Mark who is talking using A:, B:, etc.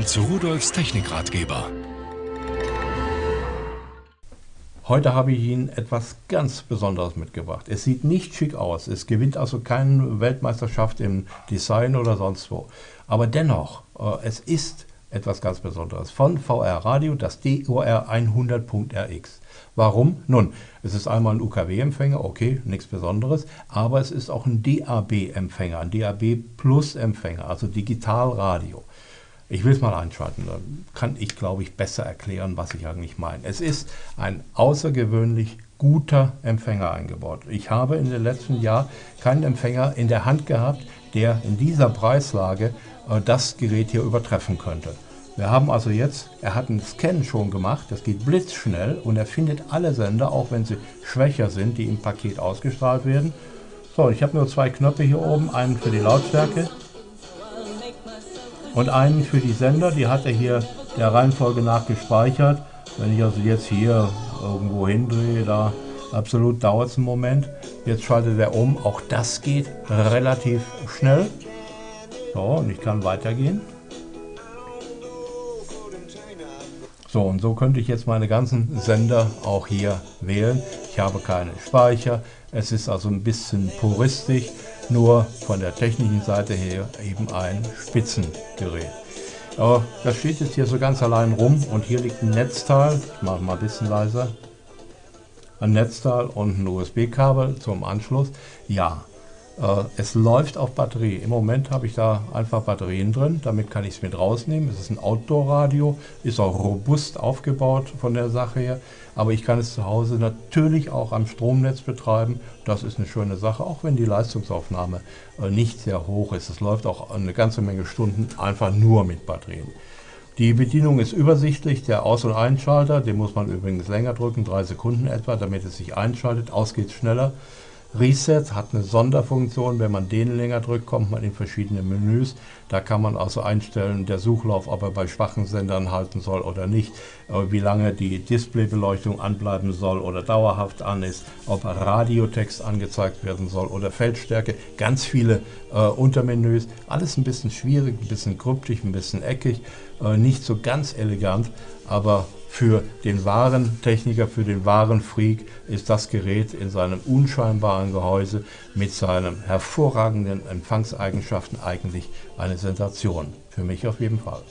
A: Willkommen zu Rudolfs Technikratgeber.
B: Heute habe ich Ihnen etwas ganz Besonderes mitgebracht. Es sieht nicht schick aus. Es gewinnt also keine Weltmeisterschaft im Design oder sonst wo. Aber dennoch, äh, es ist etwas ganz Besonderes. Von VR Radio, das DOR 100.RX. Warum? Nun, es ist einmal ein UKW-Empfänger, okay, nichts Besonderes, aber es ist auch ein DAB-Empfänger, ein DAB Plus-Empfänger, also Digitalradio. Ich will es mal einschalten, dann kann ich, glaube ich, besser erklären, was ich eigentlich meine. Es ist ein außergewöhnlich guter Empfänger eingebaut. Ich habe in den letzten Jahren keinen Empfänger in der Hand gehabt, der in dieser Preislage äh, das Gerät hier übertreffen könnte. Wir haben also jetzt, er hat einen Scan schon gemacht, das geht blitzschnell und er findet alle Sender, auch wenn sie schwächer sind, die im Paket ausgestrahlt werden. So, ich habe nur zwei Knöpfe hier oben, einen für die Lautstärke und einen für die Sender, die hat er hier der Reihenfolge nach gespeichert. Wenn ich also jetzt hier irgendwo hindrehe, da absolut dauert es einen Moment. Jetzt schaltet er um, auch das geht relativ schnell. So, und ich kann weitergehen. So, und so könnte ich jetzt meine ganzen Sender auch hier wählen. Ich habe keinen Speicher. Es ist also ein bisschen puristisch nur von der technischen Seite her eben ein Spitzengerät. Aber das steht jetzt hier so ganz allein rum und hier liegt ein Netzteil, ich mache mal ein bisschen leiser, ein Netzteil und ein USB-Kabel zum Anschluss. Ja, es läuft auf Batterie. Im Moment habe ich da einfach Batterien drin, damit kann ich es mit rausnehmen. Es ist ein Outdoor-Radio, ist auch robust aufgebaut von der Sache her, aber ich kann es zu Hause natürlich auch am Stromnetz betreiben. Das ist eine schöne Sache, auch wenn die Leistungsaufnahme äh, nicht sehr hoch ist. Es läuft auch eine ganze Menge Stunden einfach nur mit Batterien. Die Bedienung ist übersichtlich. Der Aus- und Einschalter, den muss man übrigens länger drücken, drei Sekunden etwa, damit es sich einschaltet. Aus geht es schneller. Reset hat eine Sonderfunktion. Wenn man den länger drückt, kommt man in verschiedene Menüs. Da kann man also einstellen, der Suchlauf, ob er bei schwachen Sendern halten soll oder nicht, äh, wie lange die Displaybeleuchtung anbleiben soll oder dauerhaft an ist, ob Radiotext angezeigt werden soll oder Feldstärke. Ganz viele äh, Untermenüs. Alles ein bisschen schwierig, ein bisschen kryptisch, ein bisschen eckig, äh, nicht so ganz elegant, aber für den wahren Techniker, für den wahren Freak ist das Gerät in seinem unscheinbaren Gehäuse mit seinen hervorragenden Empfangseigenschaften eigentlich eine Sensation. Für mich auf jeden Fall.